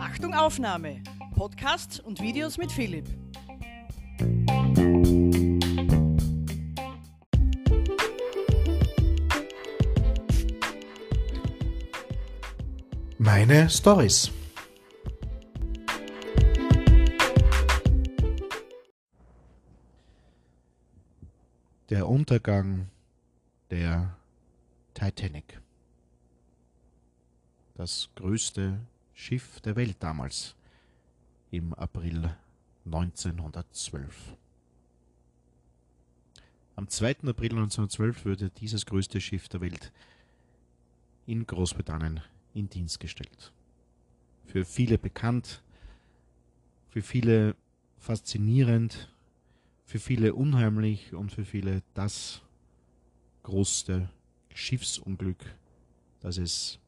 Achtung Aufnahme. Podcasts und Videos mit Philipp. Meine Stories. Der Untergang der Titanic. Das größte Schiff der Welt damals im April 1912. Am 2. April 1912 wurde dieses größte Schiff der Welt in Großbritannien in Dienst gestellt. Für viele bekannt, für viele faszinierend, für viele unheimlich und für viele das größte Schiffsunglück, das es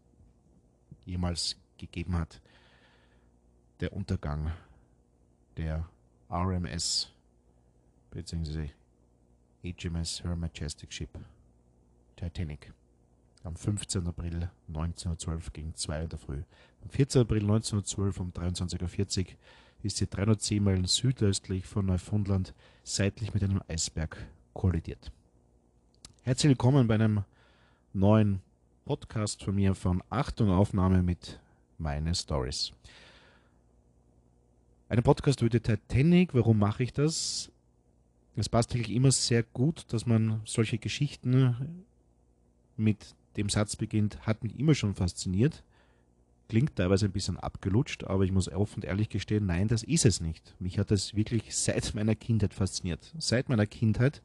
jemals gegeben hat. Der Untergang der RMS bzw. HMS Her Majestic Ship Titanic am 15. April 1912 gegen 2 in der Früh. Am 14. April 1912 um 23.40 Uhr ist sie 310 Meilen südöstlich von Neufundland seitlich mit einem Eisberg kollidiert. Herzlich willkommen bei einem neuen Podcast von mir von Achtung Aufnahme mit meine Stories. Ein Podcast über die Titanic. Warum mache ich das? Es passt eigentlich immer sehr gut, dass man solche Geschichten mit dem Satz beginnt, hat mich immer schon fasziniert. Klingt teilweise ein bisschen abgelutscht, aber ich muss offen und ehrlich gestehen, nein, das ist es nicht. Mich hat das wirklich seit meiner Kindheit fasziniert. Seit meiner Kindheit,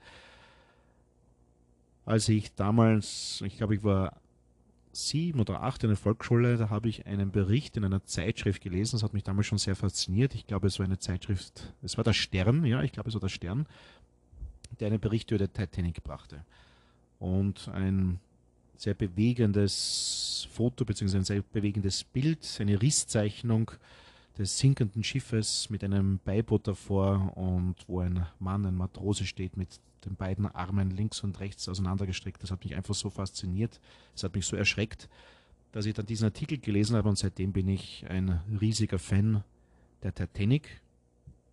als ich damals, ich glaube, ich war sieben oder acht in der Volksschule, da habe ich einen Bericht in einer Zeitschrift gelesen. Das hat mich damals schon sehr fasziniert. Ich glaube, es war eine Zeitschrift, es war der Stern, ja, ich glaube, es war der Stern, der einen Bericht über die Titanic brachte. Und ein sehr bewegendes Foto bzw. ein sehr bewegendes Bild, eine Risszeichnung des sinkenden Schiffes mit einem Beiboot davor und wo ein Mann, ein Matrose steht mit den beiden Armen links und rechts auseinandergestreckt. Das hat mich einfach so fasziniert, es hat mich so erschreckt, dass ich dann diesen Artikel gelesen habe und seitdem bin ich ein riesiger Fan der Titanic,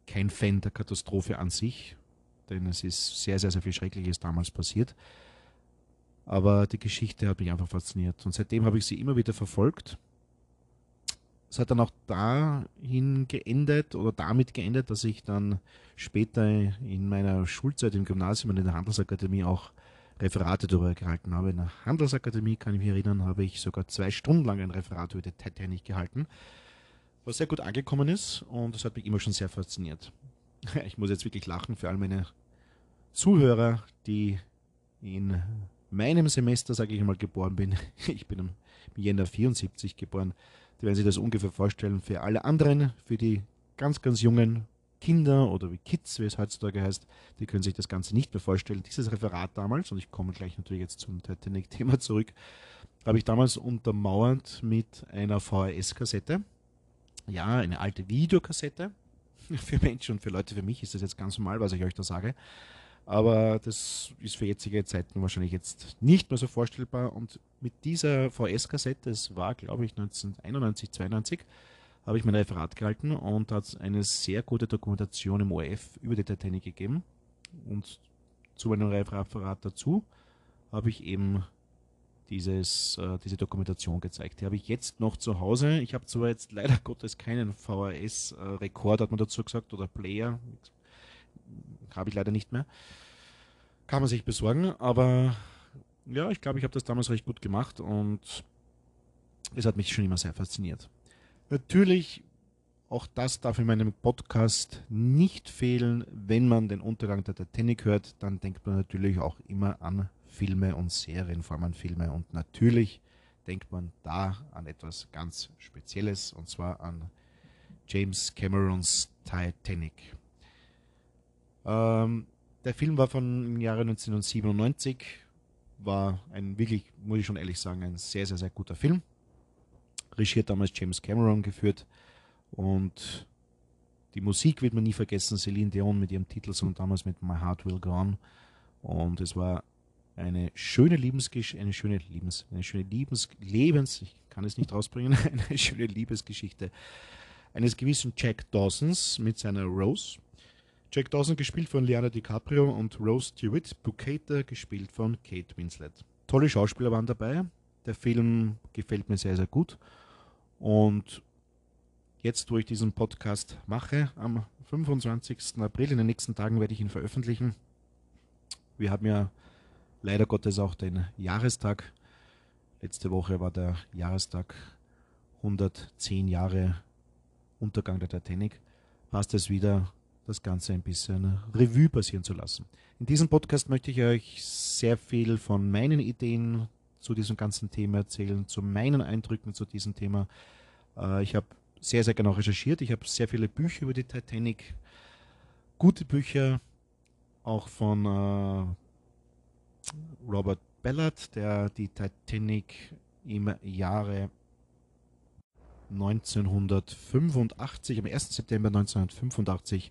kein Fan der Katastrophe an sich, denn es ist sehr, sehr, sehr viel Schreckliches damals passiert. Aber die Geschichte hat mich einfach fasziniert. Und seitdem habe ich sie immer wieder verfolgt. Es hat dann auch dahin geendet oder damit geendet, dass ich dann später in meiner Schulzeit im Gymnasium und in der Handelsakademie auch Referate darüber gehalten habe. In der Handelsakademie, kann ich mich erinnern, habe ich sogar zwei Stunden lang ein Referat über die Titanic gehalten, was sehr gut angekommen ist und das hat mich immer schon sehr fasziniert. Ich muss jetzt wirklich lachen für all meine Zuhörer, die in meinem Semester, sage ich mal, geboren bin. Ich bin im Jänner 74 geboren. Die werden sich das ungefähr vorstellen. Für alle anderen, für die ganz, ganz jungen Kinder oder wie Kids, wie es heutzutage heißt, die können sich das Ganze nicht mehr vorstellen. Dieses Referat damals, und ich komme gleich natürlich jetzt zum Titanic-Thema zurück, habe ich damals untermauert mit einer VHS-Kassette. Ja, eine alte Videokassette. Für Menschen und für Leute, für mich ist das jetzt ganz normal, was ich euch da sage. Aber das ist für jetzige Zeiten wahrscheinlich jetzt nicht mehr so vorstellbar. Und mit dieser VS-Kassette, das war glaube ich 1991, 92, habe ich mein Referat gehalten und hat eine sehr gute Dokumentation im ORF über die Titanic gegeben. Und zu meinem Referat dazu habe ich eben dieses, äh, diese Dokumentation gezeigt. Die habe ich jetzt noch zu Hause. Ich habe zwar jetzt leider Gottes keinen VHS-Rekord, hat man dazu gesagt, oder Player habe ich leider nicht mehr. Kann man sich besorgen, aber ja, ich glaube, ich habe das damals recht gut gemacht und es hat mich schon immer sehr fasziniert. Natürlich, auch das darf in meinem Podcast nicht fehlen. Wenn man den Untergang der Titanic hört, dann denkt man natürlich auch immer an Filme und Serien, vor allem an Filme. Und natürlich denkt man da an etwas ganz Spezielles, und zwar an James Camerons Titanic. Ähm, der Film war von im Jahre 1997, war ein wirklich, muss ich schon ehrlich sagen, ein sehr, sehr, sehr guter Film. Regiert damals James Cameron geführt und die Musik wird man nie vergessen, Celine Dion mit ihrem Titelsong damals mit My Heart Will Go On und es war eine schöne Lebensgeschichte, eine schöne Lebens, eine schöne Lebens, Lebens, ich kann es nicht rausbringen, eine schöne Liebesgeschichte eines gewissen Jack Dawsons mit seiner Rose. Jack Dawson gespielt von Leonardo DiCaprio und Rose DeWitt Bukater gespielt von Kate Winslet. Tolle Schauspieler waren dabei. Der Film gefällt mir sehr, sehr gut. Und jetzt, wo ich diesen Podcast mache, am 25. April, in den nächsten Tagen werde ich ihn veröffentlichen. Wir haben ja leider Gottes auch den Jahrestag. Letzte Woche war der Jahrestag 110 Jahre Untergang der Titanic. Passt es wieder, das Ganze ein bisschen Revue passieren zu lassen. In diesem Podcast möchte ich euch sehr viel von meinen Ideen zu diesem ganzen Thema erzählen, zu meinen Eindrücken zu diesem Thema. Äh, ich habe sehr, sehr genau recherchiert. Ich habe sehr viele Bücher über die Titanic, gute Bücher, auch von äh, Robert Ballard, der die Titanic im Jahre 1985, am 1. September 1985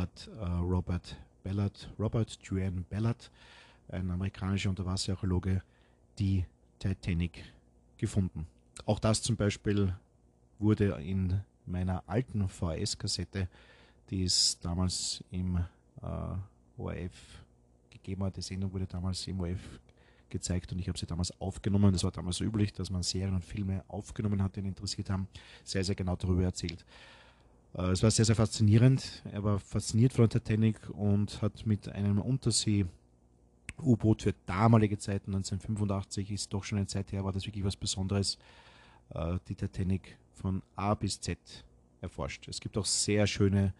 hat äh, Robert Ballard, Robert Duane Ballard, ein amerikanischer Unterwasserarchäologe, die Titanic gefunden. Auch das zum Beispiel wurde in meiner alten VHS-Kassette, die es damals im äh, ORF gegeben hat, die Sendung wurde damals im ORF gezeigt und ich habe sie damals aufgenommen. Das war damals so üblich, dass man Serien und Filme aufgenommen hat, die ihn interessiert haben, sehr, sehr genau darüber erzählt. Äh, es war sehr, sehr faszinierend. Er war fasziniert von der Titanic und hat mit einem Untersee U-Boot für damalige Zeiten, 1985 ist doch schon eine Zeit her, war das wirklich was Besonderes, äh, die Titanic von A bis Z erforscht. Es gibt auch sehr schöne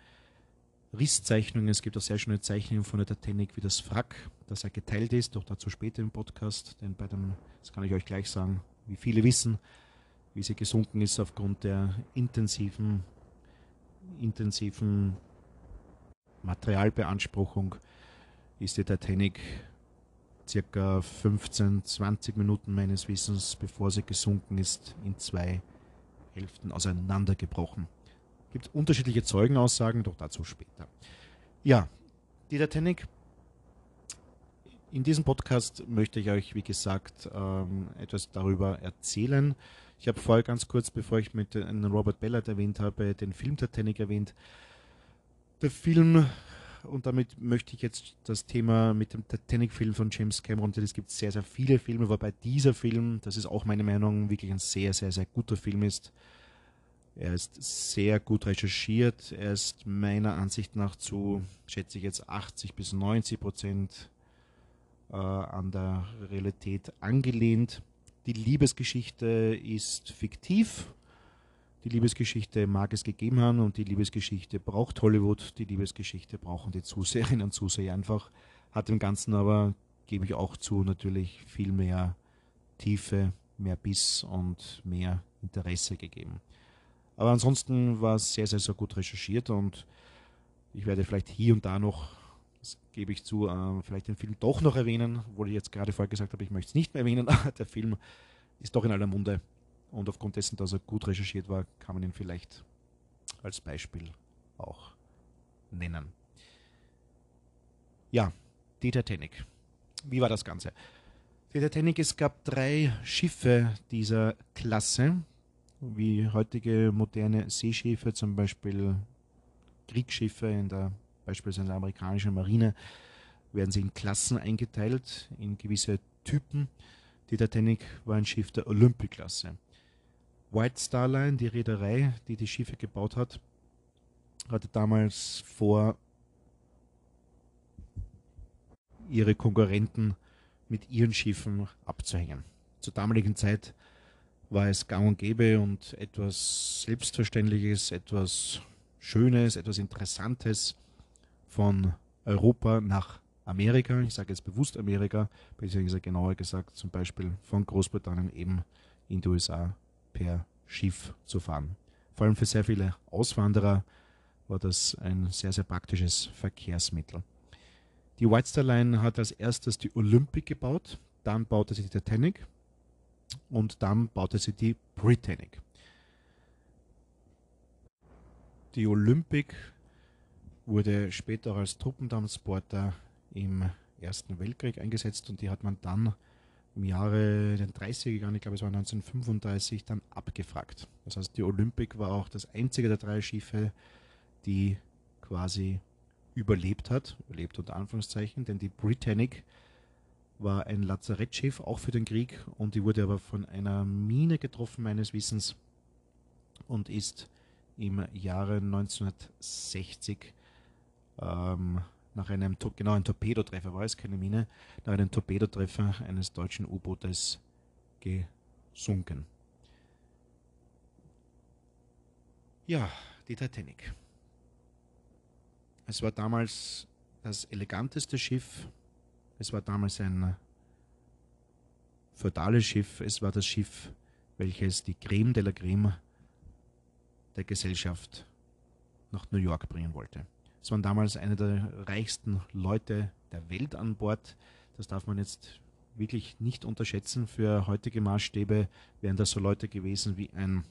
Risszeichnungen, es gibt auch sehr schöne Zeichnungen von der Titanic, wie das Wrack, das er geteilt ist, doch dazu später im Podcast, denn bei dem, das kann ich euch gleich sagen, wie viele wissen, wie sie gesunken ist aufgrund der intensiven, intensiven Materialbeanspruchung, ist die Titanic circa 15, 20 Minuten meines Wissens, bevor sie gesunken ist, in zwei Hälften auseinandergebrochen. Es gibt unterschiedliche Zeugenaussagen, doch dazu später. Ja, die Titanic. In diesem Podcast möchte ich euch, wie gesagt, ähm, etwas darüber erzählen. Ich habe vorher ganz kurz, bevor ich mit Robert Ballard erwähnt habe, den Film Titanic erwähnt. Der Film und damit möchte ich jetzt das Thema mit dem Titanic-Film von James Cameron, es gibt sehr, sehr viele Filme, wobei dieser Film, das ist auch meine Meinung, wirklich ein sehr, sehr, sehr guter Film ist. Er ist sehr gut recherchiert, er ist meiner Ansicht nach zu, schätze ich jetzt, 80 bis 90 Prozent äh, an der Realität angelehnt. Die Liebesgeschichte ist fiktiv, die Liebesgeschichte mag es gegeben haben und die Liebesgeschichte braucht Hollywood, die Liebesgeschichte brauchen die Zuseherinnen und Zuseher einfach. Hat dem Ganzen aber, gebe ich auch zu, natürlich viel mehr Tiefe, mehr Biss und mehr Interesse gegeben. Aber ansonsten war es sehr, sehr, sehr gut recherchiert und ich werde vielleicht hier und da noch, das gebe ich zu, äh, vielleicht den Film doch noch erwähnen, obwohl ich jetzt gerade vorher gesagt habe, ich möchte es nicht mehr erwähnen, der Film ist doch in aller Munde und aufgrund dessen, dass er gut recherchiert war, kann man ihn vielleicht als Beispiel auch nennen. Ja, die Titanic. Wie war das Ganze? Die Titanic, es gab drei Schiffe dieser Klasse, wie heutige moderne Seeschiffe, zum Beispiel Kriegsschiffe in der beispielsweise in der amerikanischen Marine, werden sie in Klassen eingeteilt, in gewisse Typen. Die Titanic war ein Schiff der Olympic-Klasse. White Star Line, die Reederei, die die Schiffe gebaut hat, hatte damals vor, ihre Konkurrenten mit ihren Schiffen abzuhängen. Zur damaligen Zeit war es gang und gäbe und etwas Selbstverständliches, etwas Schönes, etwas Interessantes von Europa nach Amerika, ich sage jetzt bewusst Amerika, beziehungsweise genauer gesagt zum Beispiel von Großbritannien eben in die USA per Schiff zu fahren. Vor allem für sehr viele Auswanderer war das ein sehr, sehr praktisches Verkehrsmittel. Die White Star Line hat als erstes die Olympic gebaut, dann baute sie die Titanic und dann baute sie die Britannic. Die Olympic wurde später auch als Truppentransporter im Ersten Weltkrieg eingesetzt und die hat man dann im Jahre den 30er Jahren, ich glaube es war 1935, dann abgefragt. Das heißt, die Olympic war auch das einzige der drei Schiffe, die quasi überlebt hat, überlebt unter Anführungszeichen, denn die Britannic war ein Lazarettschiff, auch für den Krieg, und die wurde aber von einer Mine getroffen, meines Wissens, und ist im Jahre 1960 ähm, nach einem, genau ein Torpedotreffer war es, keine Mine, nach einem Torpedotreffer eines deutschen U-Bootes gesunken. Ja, die Titanic. Es war damals das eleganteste Schiff. Es war damals ein feudales Schiff. Es war das Schiff, welches die Creme de la Creme der Gesellschaft nach New York bringen wollte. Es waren damals eine der reichsten Leute der Welt an Bord. Das darf man jetzt wirklich nicht unterschätzen. Für heutige Maßstäbe wären das so Leute gewesen wie ein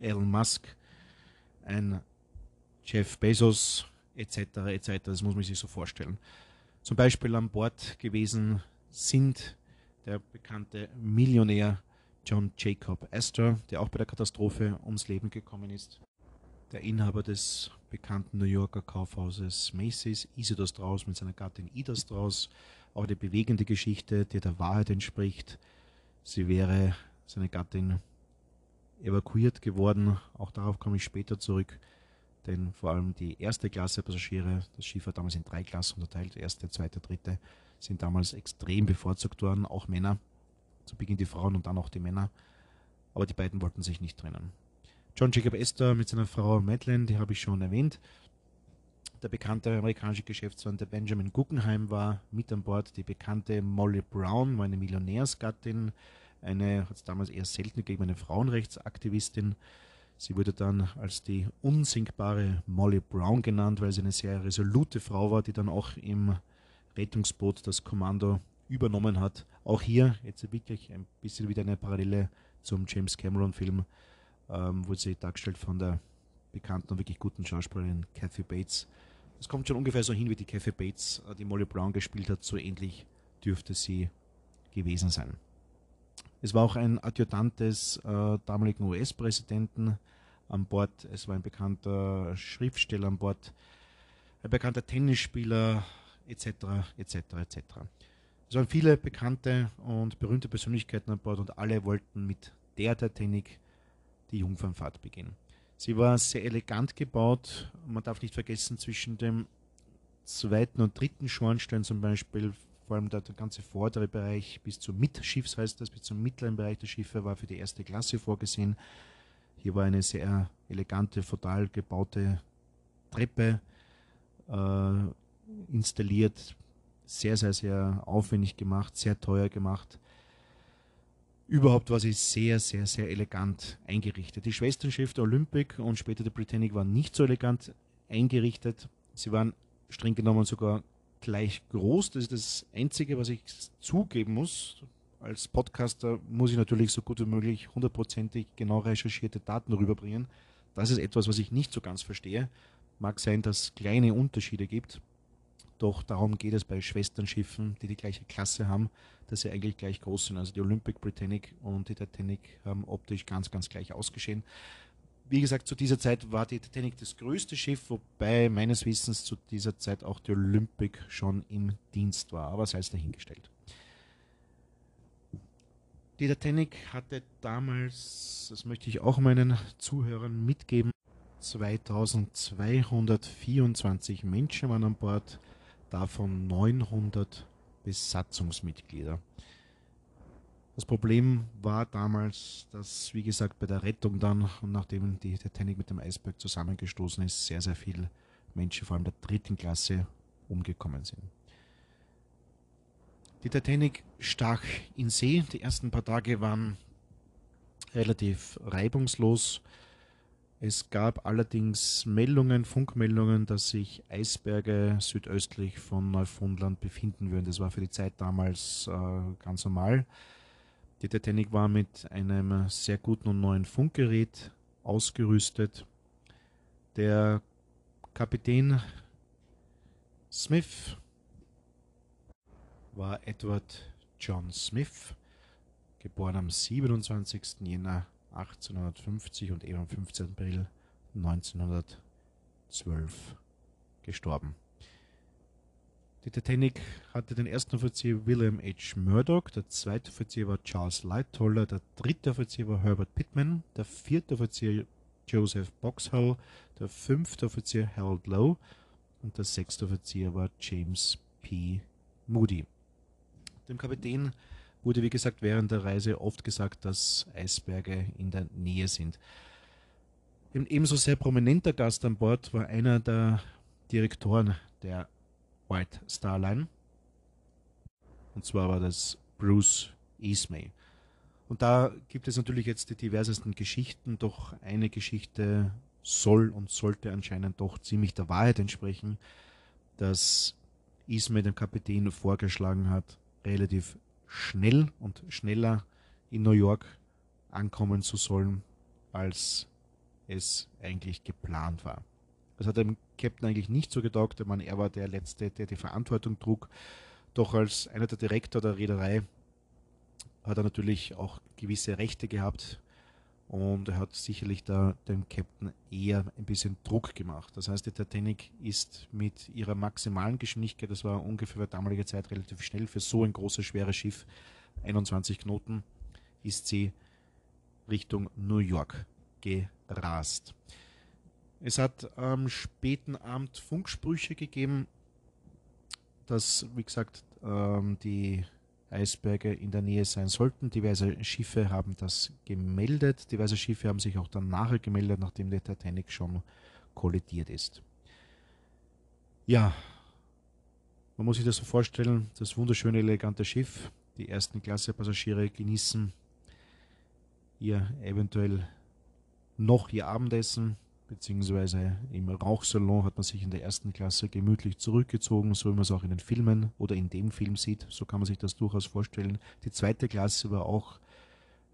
Elon Musk, ein Jeff Bezos, etc. etc. Das muss man sich so vorstellen. Zum Beispiel an Bord gewesen sind der bekannte Millionär John Jacob Astor, der auch bei der Katastrophe ums Leben gekommen ist. Der Inhaber des bekannten New Yorker Kaufhauses Macy's, Isidor Strauss mit seiner Gattin Ida Strauss, auch eine bewegende Geschichte, die der Wahrheit entspricht. Sie wäre, seine Gattin, evakuiert geworden. Auch darauf komme ich später zurück denn vor allem die erste Klasse Passagiere, das Schiff war damals in drei Klassen unterteilt, erste, zweite, dritte, sind damals extrem bevorzugt worden, auch Männer. Zu Beginn die Frauen und dann auch die Männer. Aber die beiden wollten sich nicht trennen. John Jacob Astor mit seiner Frau Madeleine, die habe ich schon erwähnt. Der bekannte amerikanische Geschäftsmann, der Benjamin Guggenheim, war mit an Bord. Die bekannte Molly Brown war eine Millionärsgattin, eine, hat es damals eher selten gegeben, eine Frauenrechtsaktivistin. Sie wurde dann als die unsinkbare Molly Brown genannt, weil sie eine sehr resolute Frau war, die dann auch im Rettungsboot das Kommando übernommen hat. Auch hier jetzt wirklich ein bisschen wieder eine Parallele zum James Cameron-Film, ähm, wurde sie dargestellt von der bekannten und wirklich guten Schauspielerin Kathy Bates. Es kommt schon ungefähr so hin, wie die Kathy Bates äh, die Molly Brown gespielt hat, so ähnlich dürfte sie gewesen sein. Es war auch ein Adjutant des äh, damaligen US-Präsidenten an Bord. Es war ein bekannter Schriftsteller an Bord, ein bekannter Tennisspieler etc. etc. etc. Es waren viele bekannte und berühmte Persönlichkeiten an Bord und alle wollten mit der Titanic die Jungfernfahrt beginnen. Sie war sehr elegant gebaut. Man darf nicht vergessen, zwischen dem zweiten und dritten Schornstein zum Beispiel vor allem der, der, ganze vordere Bereich bis zum Mitschiffs heißt das, bis zum mittleren Bereich der Schiffe war für die erste Klasse vorgesehen. Hier war eine sehr elegante, feudal gebaute Treppe äh, installiert, sehr, sehr, sehr aufwendig gemacht, sehr teuer gemacht. Überhaupt war sie sehr, sehr, sehr elegant eingerichtet. Die Schwesternschiff der Olympic und später der Britannic waren nicht so elegant eingerichtet. Sie waren streng genommen sogar gleich groß. Das ist das Einzige, was ich zugeben muss. Als Podcaster muss ich natürlich so gut wie möglich hundertprozentig genau recherchierte Daten rüberbringen. Das ist etwas, was ich nicht so ganz verstehe. Mag sein, dass es kleine Unterschiede gibt. Doch darum geht es bei Schwesternschiffen, die die gleiche Klasse haben, dass sie eigentlich gleich groß sind. Also die Olympic Britannic und die Titanic haben optisch ganz, ganz gleich ausgesehen. Wie gesagt, zu dieser Zeit war die Titanic das größte Schiff, wobei meines Wissens zu dieser Zeit auch die Olympic schon im Dienst war, aber sei es dahingestellt. Die Titanic hatte damals, das möchte ich auch meinen Zuhörern mitgeben, 2224 Menschen waren an Bord, davon 900 Besatzungsmitglieder. Das Problem war damals, dass, wie gesagt, bei der Rettung dann und nachdem die Titanic mit dem Eisberg zusammengestoßen ist, sehr, sehr viele Menschen, vor allem der dritten Klasse, umgekommen sind. Die Titanic stach in See. Die ersten paar Tage waren relativ reibungslos. Es gab allerdings Meldungen, Funkmeldungen, dass sich Eisberge südöstlich von Neufundland befinden würden. Das war für die Zeit damals äh, ganz normal. Die Titanic war mit einem sehr guten und neuen Funkgerät ausgerüstet. Der Kapitän Smith war Edward John Smith, geboren am 27. Jänner 1850 und eben am 15. April 1912 gestorben. Die Titanic hatte den ersten Offizier William H. Murdoch, der zweite Offizier war Charles Lightoller, der dritte Offizier war Herbert Pittman, der vierte Offizier Joseph Boxhall, der fünfte Offizier Harold Lowe und der sechste Offizier war James P. Moody. Dem Kapitän wurde, wie gesagt, während der Reise oft gesagt, dass Eisberge in der Nähe sind. Ein ebenso sehr prominenter Gast an Bord war einer der Direktoren der White Star Line. Und zwar war das Bruce Ismay. Und da gibt es natürlich jetzt die diversesten Geschichten, doch eine Geschichte soll und sollte anscheinend doch ziemlich der Wahrheit entsprechen, dass Ismay dem Kapitän vorgeschlagen hat, relativ schnell und schneller in New York ankommen zu sollen, als es eigentlich geplant war. Das hat dem Captain eigentlich nicht so getaugt. Meine, er war der Letzte, der die Verantwortung trug. Doch als einer der Direktor der Reederei hat er natürlich auch gewisse Rechte gehabt und er hat sicherlich da dem Captain eher ein bisschen Druck gemacht. Das heißt, die Titanic ist mit ihrer maximalen Geschwindigkeit, das war ungefähr für damalige Zeit relativ schnell für so ein großes, schweres Schiff, 21 Knoten, ist sie Richtung New York gerast. Es hat am späten Abend Funksprüche gegeben, dass, wie gesagt, ähm, die Eisberge in der Nähe sein sollten. Diverse Schiffe haben das gemeldet. Diverse Schiffe haben sich auch dann nachher gemeldet, nachdem der Titanic schon kollidiert ist. Ja, man muss sich das so vorstellen, das wunderschöne, elegante Schiff. Die ersten Klasse Passagiere genießen ihr eventuell noch ihr Abendessen, beziehungsweise im Rauchsalon hat man sich in der ersten Klasse gemütlich zurückgezogen, so wie man es auch in den Filmen oder in dem Film sieht. So kann man sich das durchaus vorstellen. Die zweite Klasse war auch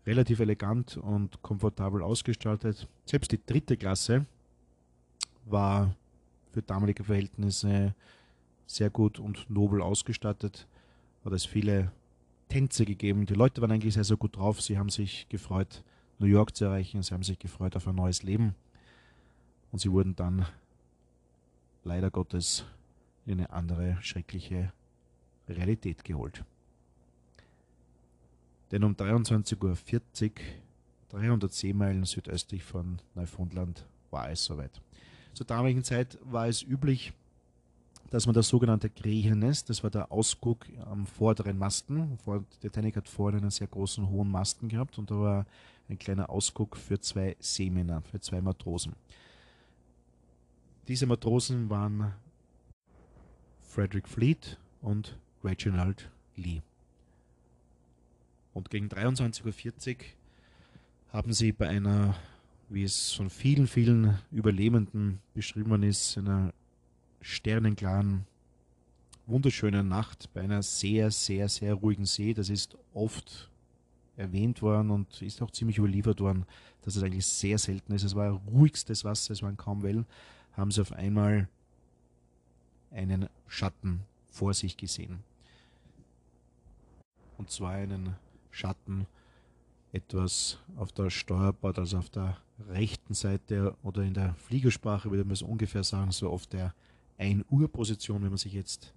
relativ elegant und komfortabel ausgestaltet. Selbst die dritte Klasse war für damalige Verhältnisse sehr gut und nobel ausgestattet. Hat es viele Tänze gegeben. Die Leute waren eigentlich sehr, sehr gut drauf. Sie haben sich gefreut, New York zu erreichen. Sie haben sich gefreut auf ein neues Leben. Und sie wurden dann leider Gottes in eine andere schreckliche Realität geholt. Denn um 23.40 Uhr, 300 Seemeilen südöstlich von Neufundland, war es soweit. Zur damaligen Zeit war es üblich, dass man das sogenannte Krähennest, das war der Ausguck am vorderen Masten. Die Titanic hat vorne einen sehr großen, hohen Masten gehabt und da war ein kleiner Ausguck für zwei Seemänner, für zwei Matrosen. Diese Matrosen waren Frederick Fleet und Reginald Lee. Und gegen 23.40 Uhr haben sie bei einer, wie es von vielen, vielen Überlebenden beschrieben ist, einer sternenklaren, wunderschönen Nacht bei einer sehr, sehr, sehr ruhigen See. Das ist oft erwähnt worden und ist auch ziemlich überliefert worden, dass es eigentlich sehr selten ist. Es war ruhigstes Wasser, es waren kaum Wellen haben sie auf einmal einen Schatten vor sich gesehen. Und zwar einen Schatten etwas auf der Steuerbord, also auf der rechten Seite oder in der Fliegersprache würde man es ungefähr sagen, so auf der 1 Uhr Position, wenn man sich jetzt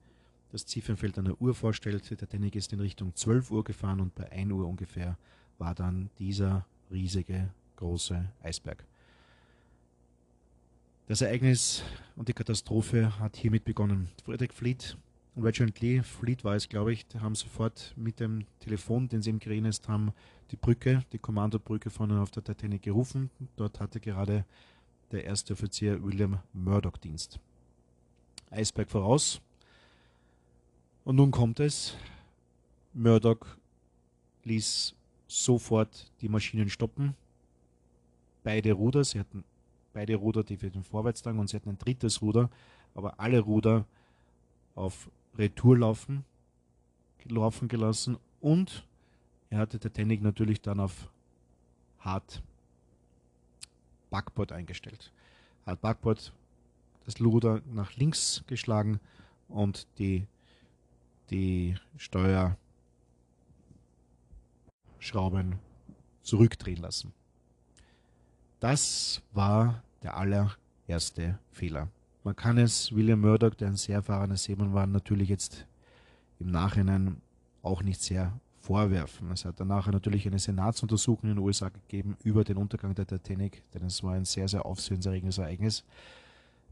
das Ziffernfeld einer Uhr vorstellt. Der Titanic ist in Richtung 12 Uhr gefahren und bei 1 Uhr ungefähr war dann dieser riesige große Eisberg. Das Ereignis und die Katastrophe hat hiermit begonnen. Frederick Fleet und Reginald Lee, Fleet war es, glaube ich, haben sofort mit dem Telefon, den sie im gerenest haben, die Brücke, die Kommandobrücke vorne auf der Titanic gerufen. Dort hatte gerade der erste Offizier William Murdoch Dienst. Eisberg voraus. Und nun kommt es. Murdoch ließ sofort die Maschinen stoppen. Beide Ruder, sie hatten beide Ruder, die für den Vorwärtstrang und sie hatten ein drittes Ruder, aber alle Ruder auf Retour laufen, laufen gelassen und er hatte Titanic natürlich dann auf Hard Backboard eingestellt. Hard Backboard, das Ruder nach links geschlagen und die, die Steuerschrauben zurückdrehen lassen. Das war der allererste Fehler. Man kann es William Murdoch, der ein sehr erfahrener Seemann war, natürlich jetzt im Nachhinein auch nicht sehr vorwerfen. Es hat danach natürlich eine Senatsuntersuchung in den USA gegeben über den Untergang der Titanic, denn es war ein sehr, sehr aufsehenserregendes Ereignis.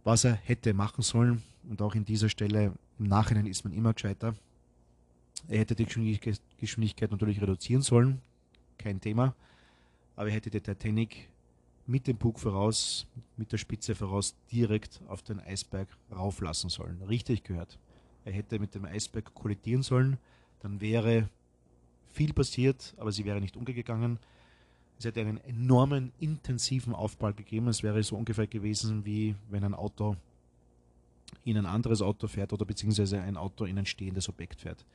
Was er hätte machen sollen, und auch in dieser Stelle im Nachhinein ist man immer gescheiter, er hätte die Geschwindigkeit natürlich reduzieren sollen, kein Thema, aber er hätte die Titanic mit dem Bug voraus, mit der Spitze voraus direkt auf den Eisberg rauflassen sollen. Richtig gehört. Er hätte mit dem Eisberg kollidieren sollen, dann wäre viel passiert, aber sie wäre nicht umgegangen. Es hätte einen enormen, intensiven Aufprall gegeben. Es wäre so ungefähr gewesen, wie wenn ein Auto in ein anderes Auto fährt oder beziehungsweise ein Auto in ein stehendes Objekt fährt.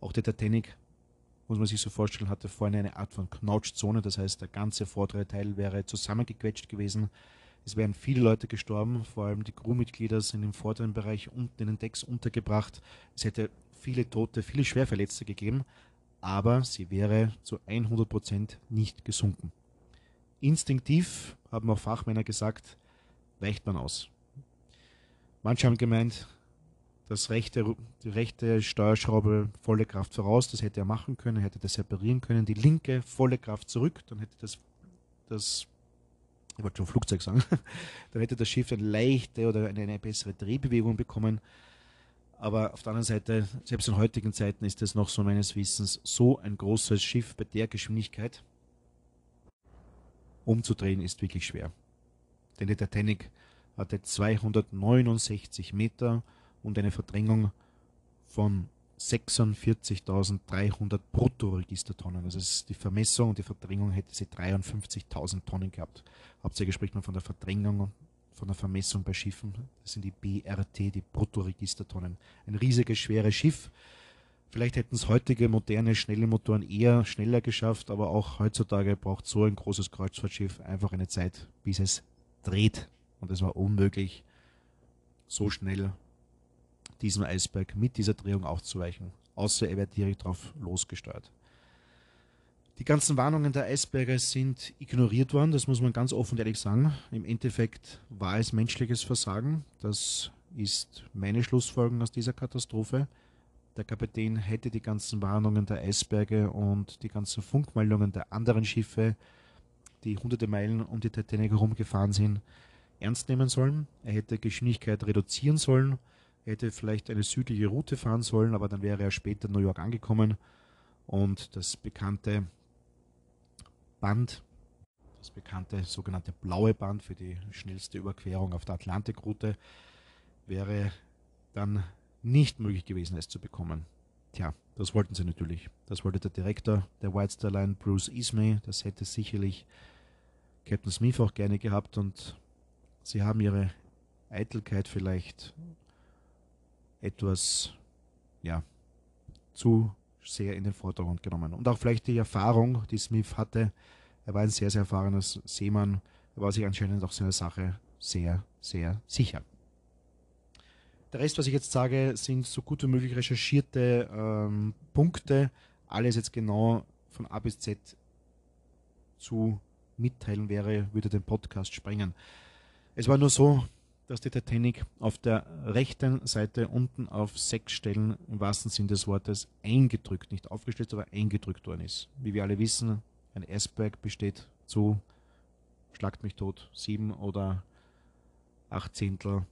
Auch der Titanic, muss man sich so vorstellen, hatte vorne eine Art von Knautschzone. Das heißt, der ganze vordere Teil wäre zusammengequetscht gewesen. Es wären viele Leute gestorben, vor allem die Crewmitglieder sind im vorderen Bereich unten in den Decks untergebracht. Es hätte viele Tote, viele Schwerverletzte gegeben aber sie wäre zu 100% nicht gesunken. Instinktiv, haben auch Fachmänner gesagt, weicht man aus. Manche haben gemeint, das rechte, die rechte Steuerschraube volle Kraft voraus, das hätte er machen können, hätte das separieren können, die linke volle Kraft zurück, dann hätte das, das ich wollte schon Flugzeug sagen, dann hätte das Schiff eine leichte oder eine, eine bessere Drehbewegung bekommen. Aber auf der anderen Seite, selbst in heutigen Zeiten ist es noch so meines Wissens so ein großes Schiff bei der Geschwindigkeit umzudrehen ist wirklich schwer. Denn die Titanic hatte 269 Meter und eine Verdrängung von 46.300 Bruttoregistertonnen. Also die Vermessung und die Verdrängung hätte sie 53.000 Tonnen gehabt. Hauptsächlich spricht man von der Verdrängung von der Vermessung bei Schiffen. Das sind die BRT, die Bruttoregistertonnen. Ein riesiges, schweres Schiff. Vielleicht hätten es heutige, moderne, schnelle Motoren eher schneller geschafft, aber auch heutzutage braucht so ein großes Kreuzfahrtschiff einfach eine Zeit, bis es dreht. Und es war unmöglich, so schnell diesem Eisberg mit dieser Drehung aufzuweichen, außer er wird direkt drauf losgesteuert. Die ganzen Warnungen der Eisberger sind ignoriert worden, das muss man ganz offen und ehrlich sagen. Im Endeffekt war es menschliches Versagen. Das ist meine Schlussfolgerung aus dieser Katastrophe. Der Kapitän hätte die ganzen Warnungen der Eisberge und die ganzen Funkmeldungen der anderen Schiffe, die hunderte Meilen um die Titanic herumgefahren sind, ernst nehmen sollen. Er hätte Geschwindigkeit reduzieren sollen. Er hätte vielleicht eine südliche Route fahren sollen, aber dann wäre er später in New York angekommen und das bekannte Band, das bekannte sogenannte blaue Band für die schnellste Überquerung auf der Atlantikroute, wäre dann nicht möglich gewesen, es zu bekommen. Tja, das wollten sie natürlich. Das wollte der Direktor der White Star Line, Bruce Ismay. Das hätte sicherlich Captain Smith auch gerne gehabt und sie haben ihre Eitelkeit vielleicht etwas, ja, zu sehr in den Vordergrund genommen. Und auch vielleicht die Erfahrung, die Smith hatte. Er war ein sehr, sehr erfahrener Seemann. Er war sich anscheinend auch seiner Sache sehr, sehr sicher. Der Rest, was ich jetzt sage, sind so gut wie möglich recherchierte ähm, Punkte. Alles jetzt genau von A bis Z zu mitteilen wäre, würde den Podcast sprengen. Es war nur so, dass die Titanic auf der rechten Seite unten auf sechs Stellen im wahrsten Sinn des Wortes eingedrückt, nicht aufgestellt, aber eingedrückt worden ist. Wie wir alle wissen, ein Eisberg besteht zu, schlagt mich tot, sieben oder acht Zehntel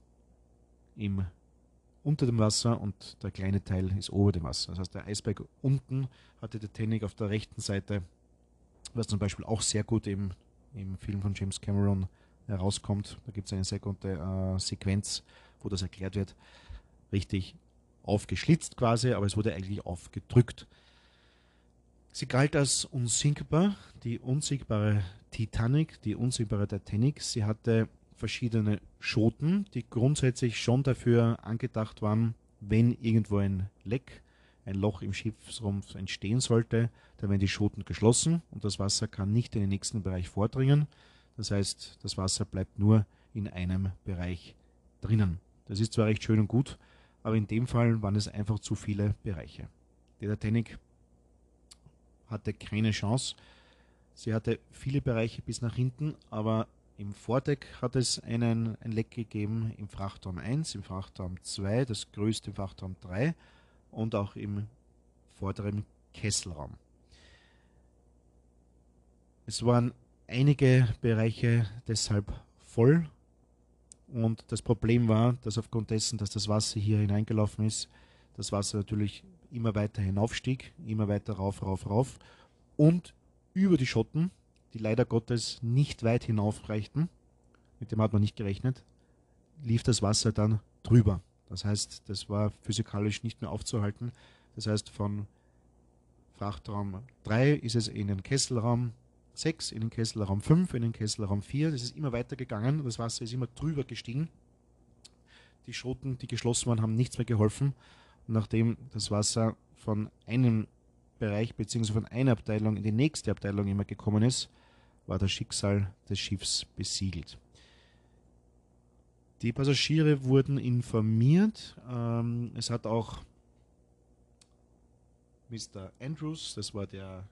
im, unter dem Wasser und der kleine Teil ist ober dem Wasser. Das heißt, der Eisberg unten hatte die Titanic auf der rechten Seite, was zum Beispiel auch sehr gut im, im Film von James Cameron herauskommt. Da gibt es eine sehr gute äh, Sequenz, wo das erklärt wird. Richtig aufgeschlitzt quasi, aber es wurde eigentlich aufgedrückt. Sie galt als unsinkbar, die unsinkbare Titanic, die unsinkbare Titanic. Sie hatte verschiedene Schoten, die grundsätzlich schon dafür angedacht waren, wenn irgendwo ein Leck, ein Loch im Schiffsrumpf entstehen sollte, dann werden die Schoten geschlossen und das Wasser kann nicht in den nächsten Bereich vordringen. Das heißt, das Wasser bleibt nur in einem Bereich drinnen. Das ist zwar recht schön und gut, aber in dem Fall waren es einfach zu viele Bereiche. Die Titanic hatte keine Chance. Sie hatte viele Bereiche bis nach hinten, aber im Vordeck hat es einen, ein Leck gegeben im Frachtraum 1, im Frachtraum 2, das größte im Frachtraum 3 und auch im vorderen Kesselraum. Es waren einige Bereiche deshalb voll und das Problem war, dass aufgrund dessen, dass das Wasser hier hineingelaufen ist, das Wasser natürlich immer weiter hinaufstieg, immer weiter rauf, rauf, rauf und über die Schotten, die leider Gottes nicht weit hinaufreichten, mit dem hat man nicht gerechnet, lief das Wasser dann drüber. Das heißt, das war physikalisch nicht mehr aufzuhalten. Das heißt, von Frachtraum 3 ist es in den Kesselraum 6, in den Kesselraum 5, in den Kesselraum 4. Das ist immer weiter gegangen. Das Wasser ist immer drüber gestiegen. Die Schoten, die geschlossen waren, haben nichts mehr geholfen. Und nachdem das Wasser von einem Bereich bzw. von einer Abteilung in die nächste Abteilung immer gekommen ist, war das Schicksal des Schiffs besiegelt. Die Passagiere wurden informiert. Ähm, es hat auch Mr. Andrews, das war der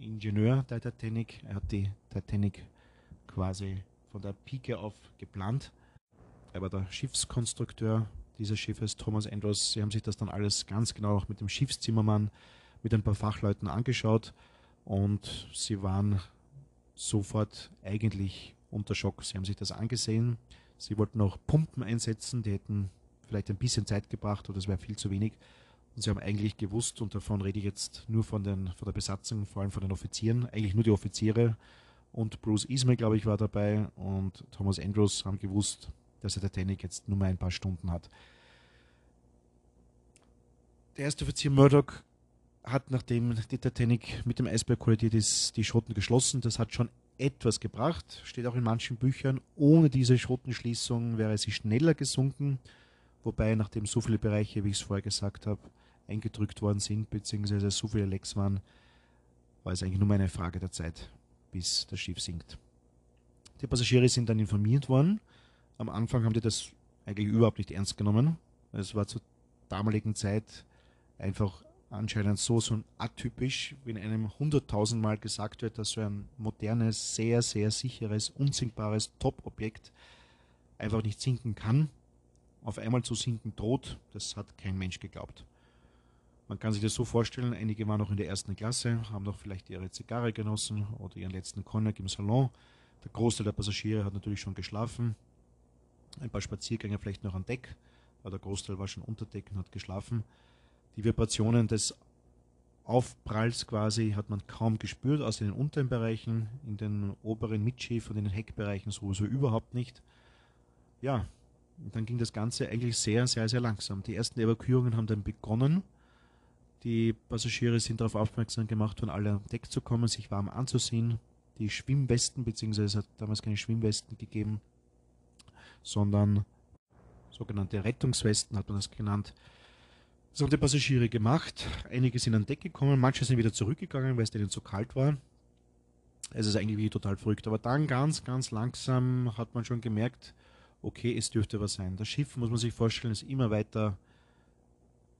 Ingenieur der Titanic, er hat die Titanic quasi von der Pike auf geplant. Er war der Schiffskonstrukteur dieses Schiffes, Thomas Andrews. Sie haben sich das dann alles ganz genau auch mit dem Schiffszimmermann, mit ein paar Fachleuten angeschaut und sie waren sofort eigentlich unter Schock. Sie haben sich das angesehen. Sie wollten auch Pumpen einsetzen, die hätten vielleicht ein bisschen Zeit gebracht oder es wäre viel zu wenig. Und sie haben eigentlich gewusst, und davon rede ich jetzt nur von, den, von der Besatzung, vor allem von den Offizieren, eigentlich nur die Offiziere und Bruce Ismay, glaube ich, war dabei und Thomas Andrews haben gewusst, dass der Titanic jetzt nur mal ein paar Stunden hat. Der erste Offizier Murdoch hat, nachdem die Titanic mit dem Eisberg kollidiert ist, die Schotten geschlossen. Das hat schon etwas gebracht, steht auch in manchen Büchern. Ohne diese Schottenschließung wäre sie schneller gesunken, wobei nachdem so viele Bereiche, wie ich es vorher gesagt habe, eingedrückt worden sind, beziehungsweise so viele Lecks waren, war es eigentlich nur eine Frage der Zeit, bis das Schiff sinkt. Die Passagiere sind dann informiert worden. Am Anfang haben die das eigentlich überhaupt nicht ernst genommen. Es war zur damaligen Zeit einfach anscheinend so, so atypisch, wenn einem hunderttausendmal gesagt wird, dass so ein modernes, sehr, sehr sicheres, unsinkbares Top-Objekt einfach nicht sinken kann. Auf einmal zu sinken droht, das hat kein Mensch geglaubt. Man kann sich das so vorstellen, einige waren noch in der ersten Klasse, haben noch vielleicht ihre Zigarre genossen oder ihren letzten Cognac im Salon. Der Großteil der Passagiere hat natürlich schon geschlafen. Ein paar Spaziergänger vielleicht noch an Deck, aber der Großteil war schon unter Deck und hat geschlafen. Die Vibrationen des Aufpralls quasi hat man kaum gespürt, in den unteren Bereichen, in den oberen Mitschiff und in den Heckbereichen sowieso überhaupt nicht. Ja, dann ging das Ganze eigentlich sehr, sehr, sehr langsam. Die ersten Evakuierungen haben dann begonnen. Die Passagiere sind darauf aufmerksam gemacht worden, alle an Deck zu kommen, sich warm anzusehen. Die Schwimmwesten, beziehungsweise es hat damals keine Schwimmwesten gegeben, sondern sogenannte Rettungswesten hat man das genannt. Das haben die Passagiere gemacht. Einige sind an Deck gekommen, manche sind wieder zurückgegangen, weil es denen zu kalt war. Es ist eigentlich total verrückt. Aber dann ganz, ganz langsam hat man schon gemerkt, okay, es dürfte was sein. Das Schiff, muss man sich vorstellen, ist immer weiter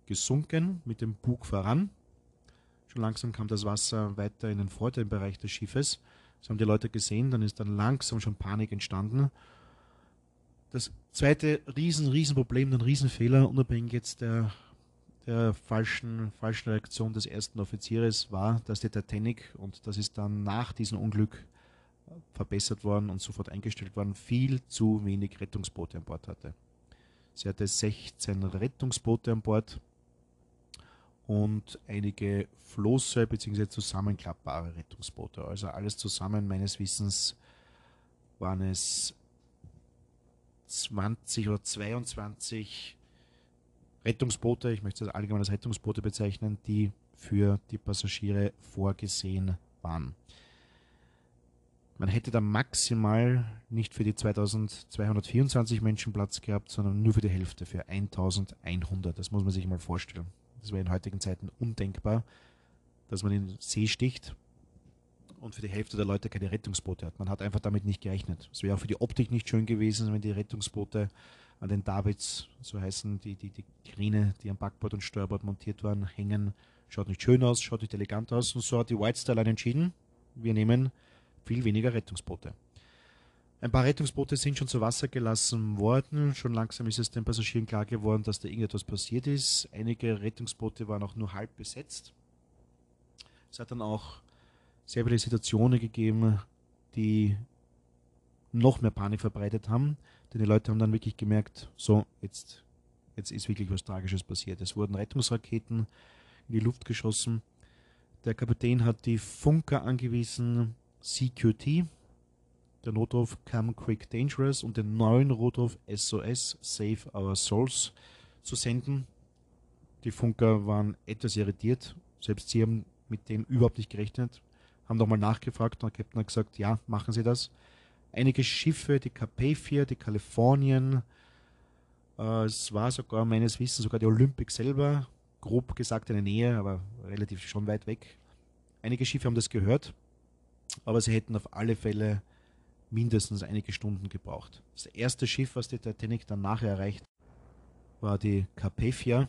gesunken mit dem Bug voran. Schon langsam kam das Wasser weiter in den vorderen Bereich des Schiffes. Das haben die Leute gesehen, dann ist dann langsam schon Panik entstanden. Das zweite riesen, riesen Problem, ein Riesenfehler, unabhängig jetzt der, der falschen, falschen Reaktion des ersten Offizieres, war, dass die Titanic, und das ist dann nach diesem Unglück verbessert worden und sofort eingestellt worden, viel zu wenig Rettungsboote an Bord hatte. Sie hatte 16 Rettungsboote an Bord und einige Flosse bzw. zusammenklappbare Rettungsboote. Also alles zusammen meines Wissens waren es 20 oder 22 Rettungsboote, ich möchte das allgemein als Rettungsboote bezeichnen, die für die Passagiere vorgesehen waren. Man hätte da maximal nicht für die 2224 Menschen Platz gehabt, sondern nur für die Hälfte, für 1100. Das muss man sich mal vorstellen. Das wäre in heutigen Zeiten undenkbar, dass man in den See sticht und für die Hälfte der Leute keine Rettungsboote hat. Man hat einfach damit nicht gerechnet. Es wäre auch für die Optik nicht schön gewesen, wenn die Rettungsboote an den Davids, so heißen die, die, die Krine, die am Backbord und Steuerbord montiert waren, hängen. Schaut nicht schön aus, schaut nicht elegant aus. Und so hat die White Star Line entschieden, wir nehmen viel weniger Rettungsboote. Ein paar Rettungsboote sind schon zu Wasser gelassen worden. Schon langsam ist es den Passagieren klar geworden, dass da irgendetwas passiert ist. Einige Rettungsboote waren auch nur halb besetzt. Es hat dann auch sehr viele Situationen gegeben, die noch mehr Panik verbreitet haben. Denn die Leute haben dann wirklich gemerkt, so, jetzt, jetzt ist wirklich was Tragisches passiert. Es wurden Rettungsraketen in die Luft geschossen. Der Kapitän hat die Funker angewiesen, CQT, der Notruf Come Quick Dangerous und den neuen Notruf SOS Save Our Souls zu senden. Die Funker waren etwas irritiert, selbst sie haben mit dem überhaupt nicht gerechnet, haben nochmal nachgefragt und der Captain hat gesagt, ja, machen Sie das. Einige Schiffe, die Carpathia, die Kalifornien, äh, es war sogar meines Wissens sogar die Olympic selber, grob gesagt in der Nähe, aber relativ schon weit weg. Einige Schiffe haben das gehört, aber sie hätten auf alle Fälle mindestens einige Stunden gebraucht. Das erste Schiff, was die Titanic dann nachher erreicht, war die Carpathia.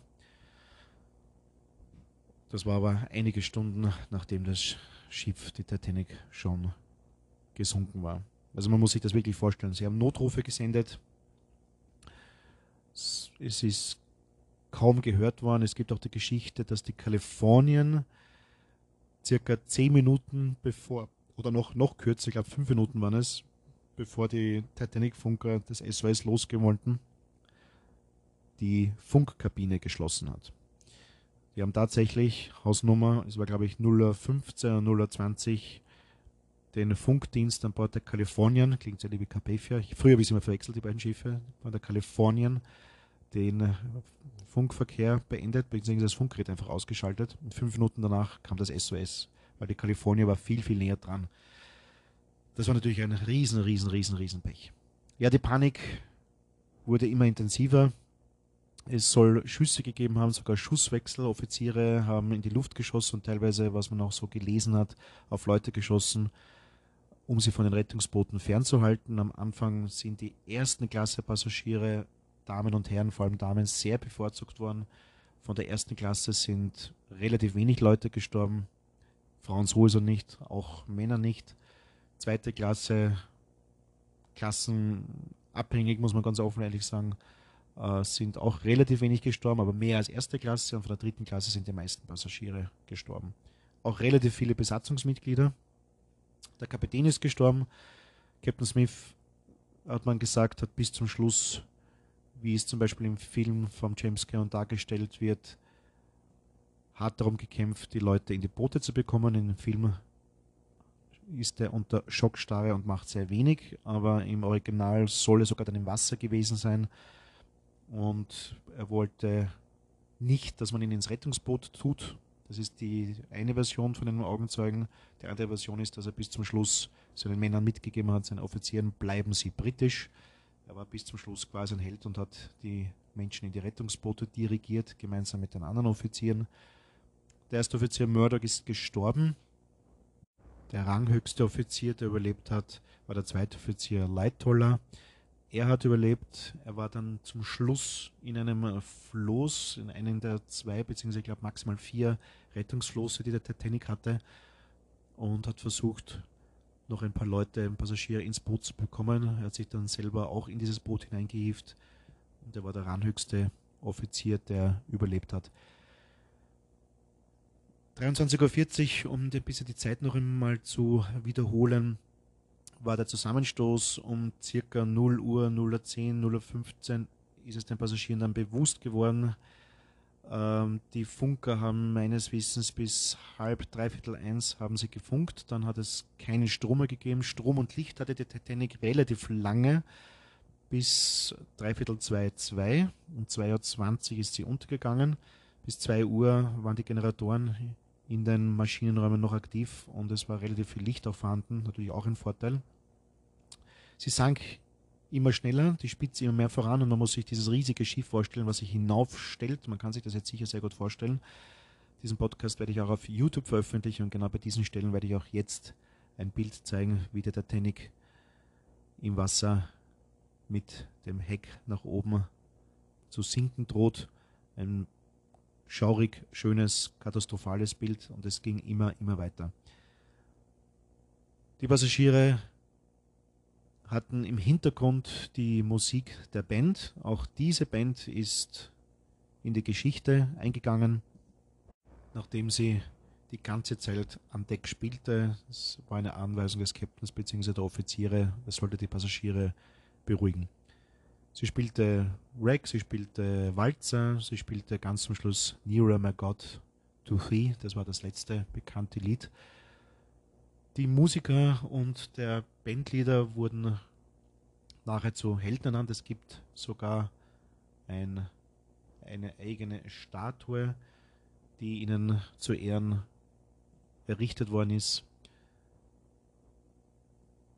Das war aber einige Stunden, nachdem das Schiff, die Titanic, schon gesunken war. Also man muss sich das wirklich vorstellen. Sie haben Notrufe gesendet. Es ist kaum gehört worden. Es gibt auch die Geschichte, dass die Kalifornien circa zehn Minuten bevor, oder noch, noch kürzer, ich glaube fünf Minuten waren es, bevor die Titanic-Funker das SOS losgehen wollten, die Funkkabine geschlossen hat. Die haben tatsächlich Hausnummer, es war glaube ich 015 oder 020, den Funkdienst an Bord der Kalifornien, klingt sehr wie Carpathia, früher habe ich sie immer verwechselt, die beiden Schiffe, von der Kalifornien, den Funkverkehr beendet, beziehungsweise das Funkgerät einfach ausgeschaltet. Und fünf Minuten danach kam das SOS, weil die Kalifornien war viel, viel näher dran. Das war natürlich ein riesen, riesen, riesen, riesen Pech. Ja, die Panik wurde immer intensiver. Es soll Schüsse gegeben haben, sogar Schusswechsel. Offiziere haben in die Luft geschossen und teilweise, was man auch so gelesen hat, auf Leute geschossen, um sie von den Rettungsbooten fernzuhalten. Am Anfang sind die ersten Klasse Passagiere, Damen und Herren, vor allem Damen, sehr bevorzugt worden. Von der ersten Klasse sind relativ wenig Leute gestorben. Frauen sowieso nicht, auch Männer nicht zweite Klasse, klassenabhängig, muss man ganz offen ehrlich sagen, äh, sind auch relativ wenig gestorben, aber mehr als erste Klasse und von der dritten Klasse sind die meisten Passagiere gestorben. Auch relativ viele Besatzungsmitglieder. Der Kapitän ist gestorben. Captain Smith, hat man gesagt, hat bis zum Schluss, wie es zum Beispiel im Film von James Cameron dargestellt wird, hart darum gekämpft, die Leute in die Boote zu bekommen. In dem Film ist er unter Schockstarre und macht sehr wenig, aber im Original soll er sogar dann im Wasser gewesen sein. Und er wollte nicht, dass man ihn ins Rettungsboot tut. Das ist die eine Version von den Augenzeugen. Die andere Version ist, dass er bis zum Schluss seinen Männern mitgegeben hat, seinen Offizieren, bleiben sie britisch. Er war bis zum Schluss quasi ein Held und hat die Menschen in die Rettungsboote dirigiert, gemeinsam mit den anderen Offizieren. Der erste Offizier Murdoch ist gestorben der ranghöchste Offizier, der überlebt hat, war der zweite Offizier Leittoller. Er hat überlebt. Er war dann zum Schluss in einem Floß, in einem der zwei, beziehungsweise ich glaube maximal vier Rettungsflosse, die der Titanic hatte, und hat versucht, noch ein paar Leute, Passagiere ins Boot zu bekommen. Er hat sich dann selber auch in dieses Boot hineingehievt und er war der ranghöchste Offizier, der überlebt hat. 23.40 Uhr, um ein bisschen die Zeit noch einmal zu wiederholen, war der Zusammenstoß um circa 0 Uhr, 0 Uhr 10, 0 Uhr 15 ist es den Passagieren dann bewusst geworden. Ähm, die Funker haben meines Wissens bis halb, dreiviertel eins haben sie gefunkt. Dann hat es keinen Strom mehr gegeben. Strom und Licht hatte die Titanic relativ lange, bis dreiviertel zwei, zwei. Um 2.20 Uhr ist sie untergegangen. Bis 2 Uhr waren die Generatoren in den Maschinenräumen noch aktiv und es war relativ viel Licht auch vorhanden, natürlich auch ein Vorteil. Sie sank immer schneller, die Spitze immer mehr voran und man muss sich dieses riesige Schiff vorstellen, was sich hinaufstellt. Man kann sich das jetzt sicher sehr gut vorstellen. Diesen Podcast werde ich auch auf YouTube veröffentlichen und genau bei diesen Stellen werde ich auch jetzt ein Bild zeigen, wie der Titanic im Wasser mit dem Heck nach oben zu sinken droht. Ein schaurig, schönes, katastrophales Bild und es ging immer, immer weiter. Die Passagiere hatten im Hintergrund die Musik der Band. Auch diese Band ist in die Geschichte eingegangen, nachdem sie die ganze Zeit an Deck spielte. Es war eine Anweisung des Captains bzw. der Offiziere, es sollte die Passagiere beruhigen. Sie spielte Rag, sie spielte Walzer, sie spielte ganz zum Schluss Nearer My God to Thee, das war das letzte bekannte Lied. Die Musiker und der Bandleader wurden nachher zu Helden ernannt. Es gibt sogar ein, eine eigene Statue, die ihnen zu Ehren errichtet worden ist.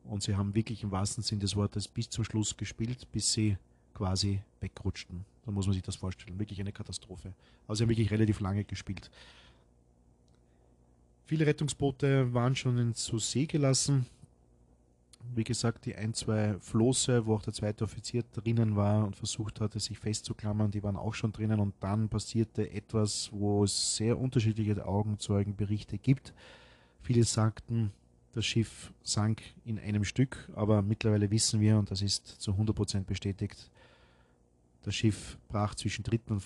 Und sie haben wirklich im wahrsten Sinn des Wortes bis zum Schluss gespielt, bis sie quasi wegrutschten. Da muss man sich das vorstellen. Wirklich eine Katastrophe. Also sie haben wirklich relativ lange gespielt. Viele Rettungsboote waren schon in zur See gelassen. Wie gesagt, die ein, zwei Flosse, wo auch der zweite Offizier drinnen war und versucht hatte, sich festzuklammern, die waren auch schon drinnen. Und dann passierte etwas, wo es sehr unterschiedliche Augenzeugenberichte gibt. Viele sagten, das Schiff sank in einem Stück, aber mittlerweile wissen wir, und das ist zu 100% bestätigt, das Schiff brach zwischen dritten und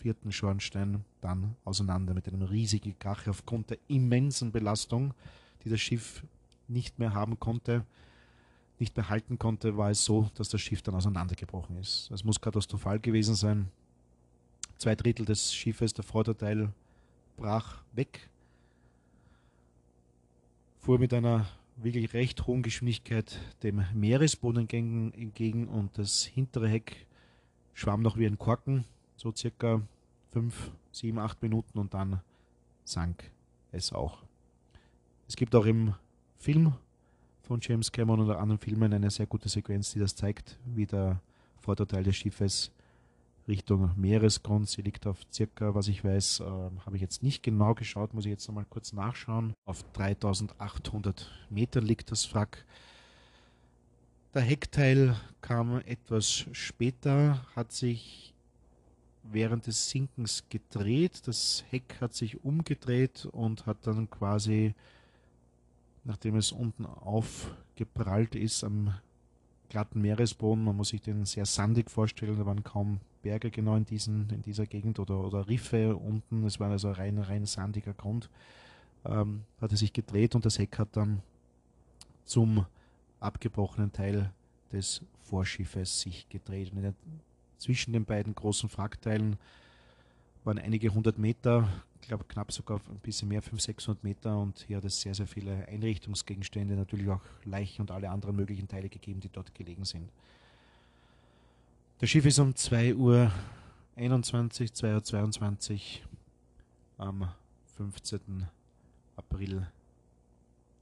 vierten Schornstein dann auseinander mit einem riesigen Krach aufgrund der immensen Belastung, die das Schiff nicht mehr haben konnte, nicht mehr halten konnte, war es so, dass das Schiff dann auseinandergebrochen ist. Es muss katastrophal gewesen sein. Zwei Drittel des Schiffes, der Vorderteil, brach weg, fuhr mit einer wirklich recht hohen Geschwindigkeit dem Meeresboden entgegen und das hintere Heck schwamm noch wie ein Korken, so circa fünf, sieben, acht Minuten und dann sank es auch. Es gibt auch im Film von James Cameron oder anderen Filmen eine sehr gute Sequenz, die das zeigt, wie der Vorderteil des Schiffes Richtung Meeresgrund. Sie liegt auf circa, was ich weiß, äh, habe ich jetzt nicht genau geschaut, muss ich jetzt nochmal kurz nachschauen. Auf 3800 Meter liegt das Wrack. Der Heckteil kam etwas später, hat sich während des Sinkens gedreht. Das Heck hat sich umgedreht und hat dann quasi, nachdem es unten aufgeprallt ist am glatten Meeresboden, man muss sich den sehr sandig vorstellen, da waren kaum Berge genau in, diesen, in dieser Gegend oder, oder Riffe unten, es war also rein, rein sandiger Grund, ähm, hat er sich gedreht und das Heck hat dann zum abgebrochenen Teil des Vorschiffes sich gedreht. Und zwischen den beiden großen Wrackteilen waren einige hundert Meter, ich glaube knapp sogar ein bisschen mehr, 500, 600 Meter und hier hat es sehr, sehr viele Einrichtungsgegenstände, natürlich auch Leichen und alle anderen möglichen Teile gegeben, die dort gelegen sind. Das Schiff ist um 2 Uhr 21, 2 Uhr 22 am 15. April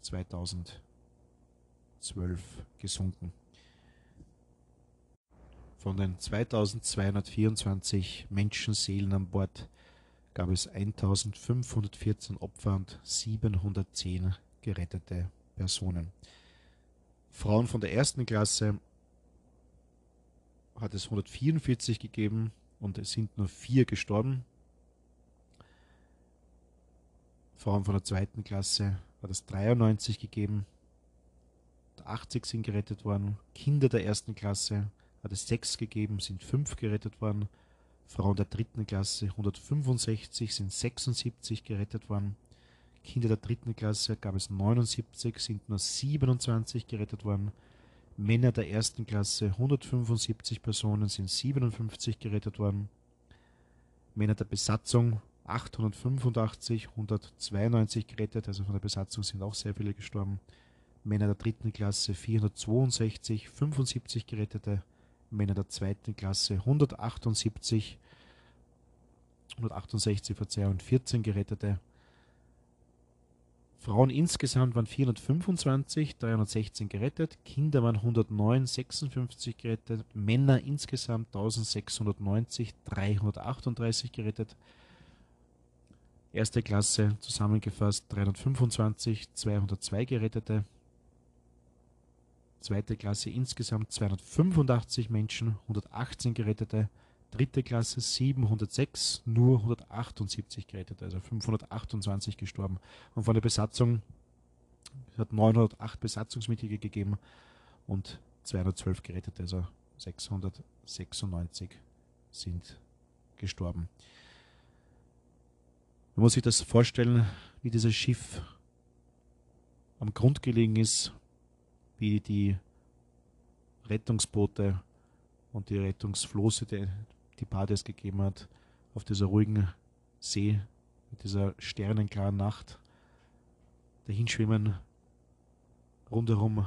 2000 12 gesunken. Von den 2224 Menschenseelen an Bord gab es 1514 Opfer und 710 gerettete Personen. Frauen von der ersten Klasse hat es 144 gegeben und es sind nur vier gestorben. Frauen von der zweiten Klasse hat es 93 gegeben 80 sind gerettet worden. Kinder der ersten Klasse hat es sechs gegeben, sind fünf gerettet worden. Frauen der dritten Klasse 165 sind 76 gerettet worden. Kinder der dritten Klasse gab es 79, sind nur 27 gerettet worden. Männer der ersten Klasse 175 Personen sind 57 gerettet worden. Männer der Besatzung 885, 192 gerettet, also von der Besatzung sind auch sehr viele gestorben. Männer der dritten Klasse 462, 75 Gerettete, Männer der zweiten Klasse 178, 168 Verzeihung, 14 Gerettete. Frauen insgesamt waren 425, 316 gerettet, Kinder waren 109, 56 gerettet, Männer insgesamt 1690, 338 gerettet. Erste Klasse zusammengefasst 325, 202 Gerettete, Zweite Klasse insgesamt 285 Menschen, 118 Gerettete. Dritte Klasse 706, nur 178 Gerettete, also 528 gestorben. Und von der Besatzung es hat 908 Besatzungsmitglieder gegeben und 212 Gerettete, also 696 sind gestorben. Man muss sich das vorstellen, wie dieses Schiff am Grund gelegen ist, wie die Rettungsboote und die Rettungsflosse, die, die Bades gegeben hat, auf dieser ruhigen See mit dieser sternenklaren Nacht dahinschwimmen, rundherum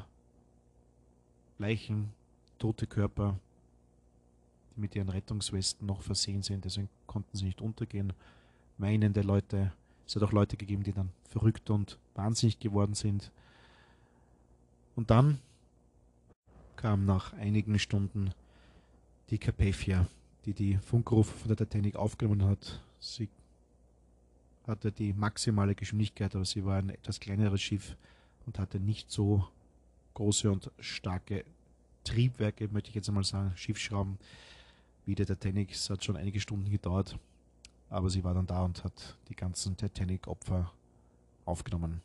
Leichen, tote Körper, die mit ihren Rettungswesten noch versehen sind, deswegen konnten sie nicht untergehen. Weinende Leute, es hat auch Leute gegeben, die dann verrückt und wahnsinnig geworden sind. Und dann kam nach einigen Stunden die Carpathia, die die Funkrufe von der Titanic aufgenommen hat. Sie hatte die maximale Geschwindigkeit, aber sie war ein etwas kleineres Schiff und hatte nicht so große und starke Triebwerke, möchte ich jetzt einmal sagen, Schiffsschrauben wie der Titanic. Es hat schon einige Stunden gedauert, aber sie war dann da und hat die ganzen Titanic-Opfer aufgenommen.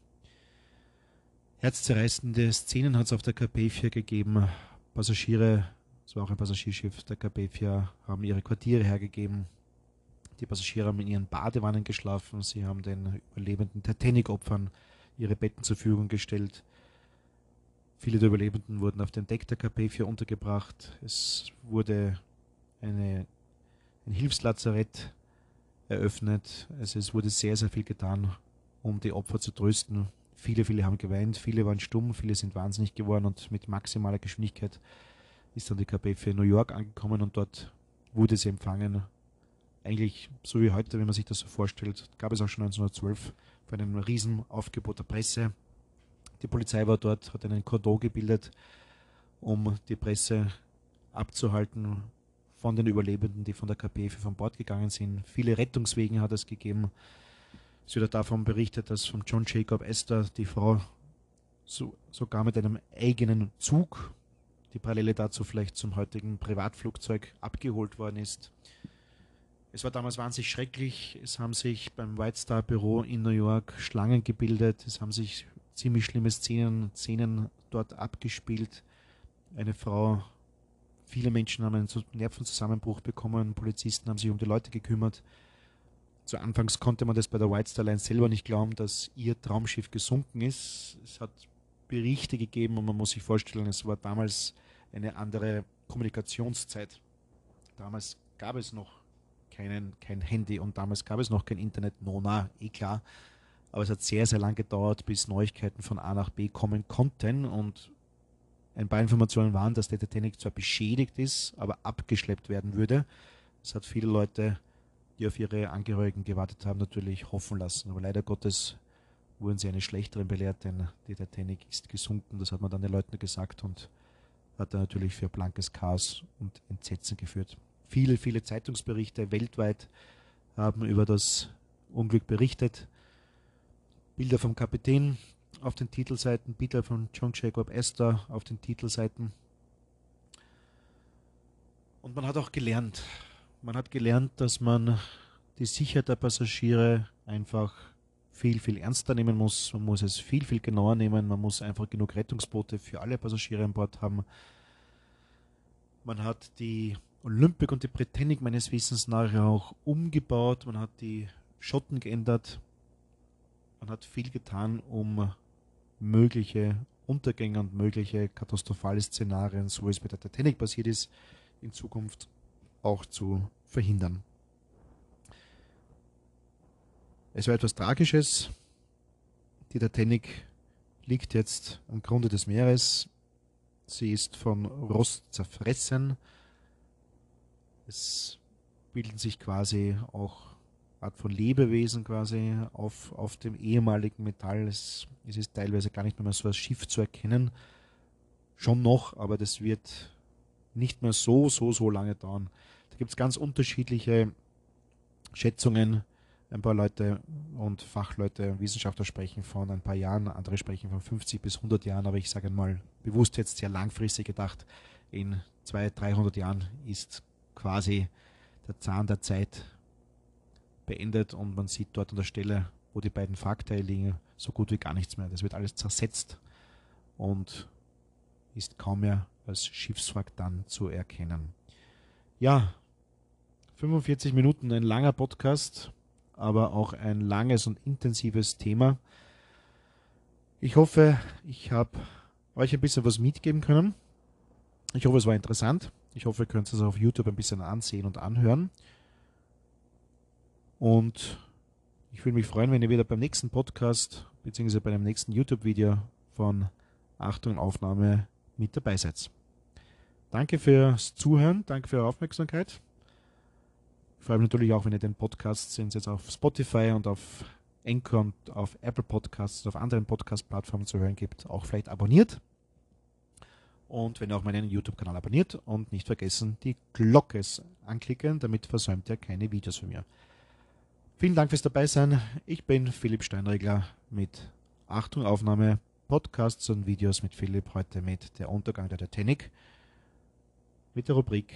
Herzzerreißende Szenen hat es auf der Carpathia gegeben. Passagiere, es war auch ein Passagierschiff der Carpathia, haben ihre Quartiere hergegeben. Die Passagiere haben in ihren Badewannen geschlafen. Sie haben den überlebenden Titanic-Opfern ihre Betten zur Verfügung gestellt. Viele der Überlebenden wurden auf dem Deck der KP4 untergebracht. Es wurde eine, ein Hilfslazarett eröffnet. Also es wurde sehr, sehr viel getan, um die Opfer zu trösten. Viele, viele haben geweint, viele waren stumm, viele sind wahnsinnig geworden und mit maximaler Geschwindigkeit ist dann die KP4 in New York angekommen und dort wurde sie empfangen eigentlich so wie heute, wenn man sich das so vorstellt, gab es auch schon 1912 bei einem Riesenaufgebot der Presse. Die Polizei war dort, hat einen Cordon gebildet, um die Presse abzuhalten von den Überlebenden, die von der KPF von Bord gegangen sind. Viele Rettungswegen hat es gegeben. Es wird davon berichtet, dass von John Jacob Esther die Frau so, sogar mit einem eigenen Zug, die Parallele dazu vielleicht zum heutigen Privatflugzeug, abgeholt worden ist. Es war damals wahnsinnig schrecklich. Es haben sich beim White Star Büro in New York Schlangen gebildet. Es haben sich ziemlich schlimme Szenen, Szenen dort abgespielt. Eine Frau, viele Menschen haben einen Nervenzusammenbruch bekommen. Polizisten haben sich um die Leute gekümmert. Zu Anfangs konnte man das bei der White Star Line selber nicht glauben, dass ihr Traumschiff gesunken ist. Es hat Berichte gegeben und man muss sich vorstellen, es war damals eine andere Kommunikationszeit. Damals gab es noch keinen, kein Handy und damals gab es noch kein Internet, Nona, eh klar. Aber es hat sehr, sehr lang gedauert, bis Neuigkeiten von A nach B kommen konnten und ein paar Informationen waren, dass der Titanic zwar beschädigt ist, aber abgeschleppt werden würde. Das hat viele Leute, die auf ihre Angehörigen gewartet haben, natürlich hoffen lassen. Aber leider Gottes wurden sie eine schlechteren belehrt, denn die Titanic ist gesunken. Das hat man dann den Leuten gesagt und hat dann natürlich für blankes Chaos und Entsetzen geführt. Viele, viele Zeitungsberichte weltweit haben über das Unglück berichtet. Bilder vom Kapitän auf den Titelseiten, Bilder von John Jacob Astor auf den Titelseiten. Und man hat auch gelernt. Man hat gelernt, dass man die Sicherheit der Passagiere einfach viel, viel ernster nehmen muss. Man muss es viel, viel genauer nehmen. Man muss einfach genug Rettungsboote für alle Passagiere an Bord haben. Man hat die Olympic und die Britannic meines Wissens nachher auch umgebaut. Man hat die Schotten geändert. Man hat viel getan, um mögliche Untergänge und mögliche katastrophale Szenarien, so wie es bei der Titanic passiert ist, in Zukunft auch zu verhindern. Es war etwas Tragisches. Die Titanic liegt jetzt am Grunde des Meeres. Sie ist von Rost zerfressen. Es bilden sich quasi auch Art von Lebewesen quasi auf, auf dem ehemaligen Metall. Es, es ist teilweise gar nicht mehr so als Schiff zu erkennen. Schon noch, aber das wird nicht mehr so, so, so lange dauern. Gibt es ganz unterschiedliche Schätzungen. Ein paar Leute und Fachleute, Wissenschaftler sprechen von ein paar Jahren, andere sprechen von 50 bis 100 Jahren, aber ich sage einmal bewusst jetzt sehr langfristig gedacht, in 200, 300 Jahren ist quasi der Zahn der Zeit beendet und man sieht dort an der Stelle, wo die beiden Wrackteile liegen, so gut wie gar nichts mehr. Das wird alles zersetzt und ist kaum mehr als Schiffswrack dann zu erkennen. Ja, 45 Minuten, ein langer Podcast, aber auch ein langes und intensives Thema. Ich hoffe, ich habe euch ein bisschen was mitgeben können. Ich hoffe, es war interessant. Ich hoffe, ihr könnt es auf YouTube ein bisschen ansehen und anhören. Und ich würde mich freuen, wenn ihr wieder beim nächsten Podcast bzw. bei dem nächsten YouTube-Video von Achtung Aufnahme mit dabei seid. Danke fürs Zuhören, danke für eure Aufmerksamkeit. Freue mich natürlich auch, wenn ihr den Podcast sind jetzt auf Spotify und auf Anchor und auf Apple Podcasts auf anderen Podcast-Plattformen zu hören gibt, auch vielleicht abonniert. Und wenn ihr auch meinen YouTube-Kanal abonniert und nicht vergessen, die Glocke anklicken, damit versäumt ihr keine Videos von mir. Vielen Dank fürs Dabeisein. Ich bin Philipp Steinregler mit Achtung Aufnahme, Podcasts und Videos mit Philipp, heute mit der Untergang der Titanic, mit der Rubrik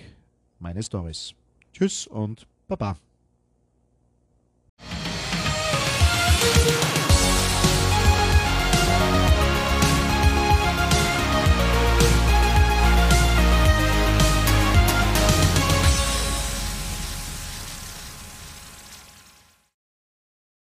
Meine Stories. Tschüss und Pa, pa.